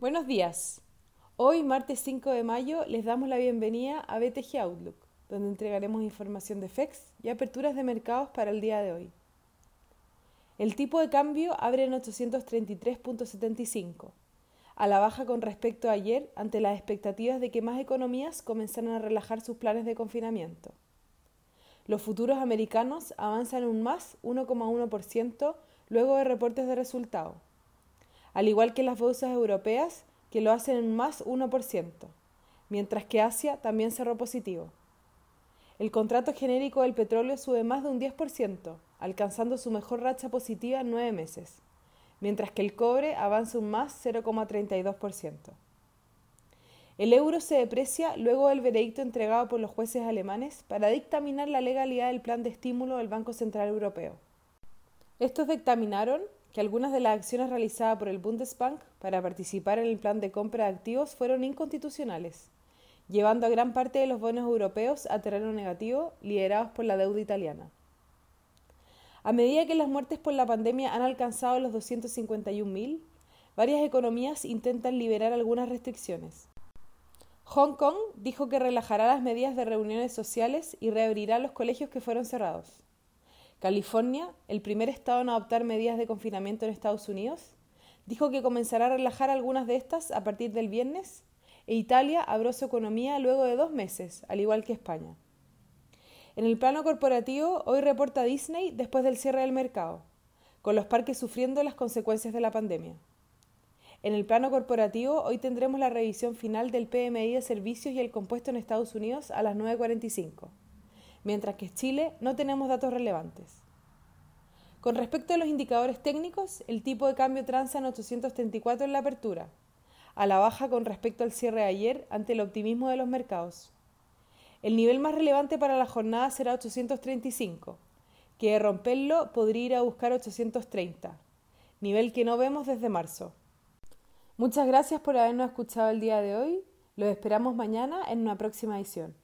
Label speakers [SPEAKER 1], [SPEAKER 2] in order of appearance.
[SPEAKER 1] Buenos días. Hoy, martes 5 de mayo, les damos la bienvenida a BTG Outlook, donde entregaremos información de FEX y aperturas de mercados para el día de hoy. El tipo de cambio abre en 833.75, a la baja con respecto a ayer ante las expectativas de que más economías comenzaran a relajar sus planes de confinamiento. Los futuros americanos avanzan un más 1,1% luego de reportes de resultados, al igual que las bolsas europeas que lo hacen en más 1%, mientras que Asia también cerró positivo. El contrato genérico del petróleo sube más de un 10%, alcanzando su mejor racha positiva en nueve meses mientras que el cobre avanza un más 0,32%. El euro se deprecia luego del veredicto entregado por los jueces alemanes para dictaminar la legalidad del plan de estímulo del Banco Central Europeo. Estos dictaminaron que algunas de las acciones realizadas por el Bundesbank para participar en el plan de compra de activos fueron inconstitucionales, llevando a gran parte de los bonos europeos a terreno negativo liderados por la deuda italiana. A medida que las muertes por la pandemia han alcanzado los 251.000, varias economías intentan liberar algunas restricciones. Hong Kong dijo que relajará las medidas de reuniones sociales y reabrirá los colegios que fueron cerrados. California, el primer estado en adoptar medidas de confinamiento en Estados Unidos, dijo que comenzará a relajar algunas de estas a partir del viernes, e Italia abrió su economía luego de dos meses, al igual que España. En el plano corporativo, hoy reporta Disney después del cierre del mercado, con los parques sufriendo las consecuencias de la pandemia. En el plano corporativo, hoy tendremos la revisión final del PMI de servicios y el compuesto en Estados Unidos a las 9.45, mientras que en Chile no tenemos datos relevantes. Con respecto a los indicadores técnicos, el tipo de cambio transa en 834 en la apertura, a la baja con respecto al cierre de ayer ante el optimismo de los mercados. El nivel más relevante para la jornada será 835, que de romperlo podría ir a buscar 830, nivel que no vemos desde marzo. Muchas gracias por habernos escuchado el día de hoy. Los esperamos mañana en una próxima edición.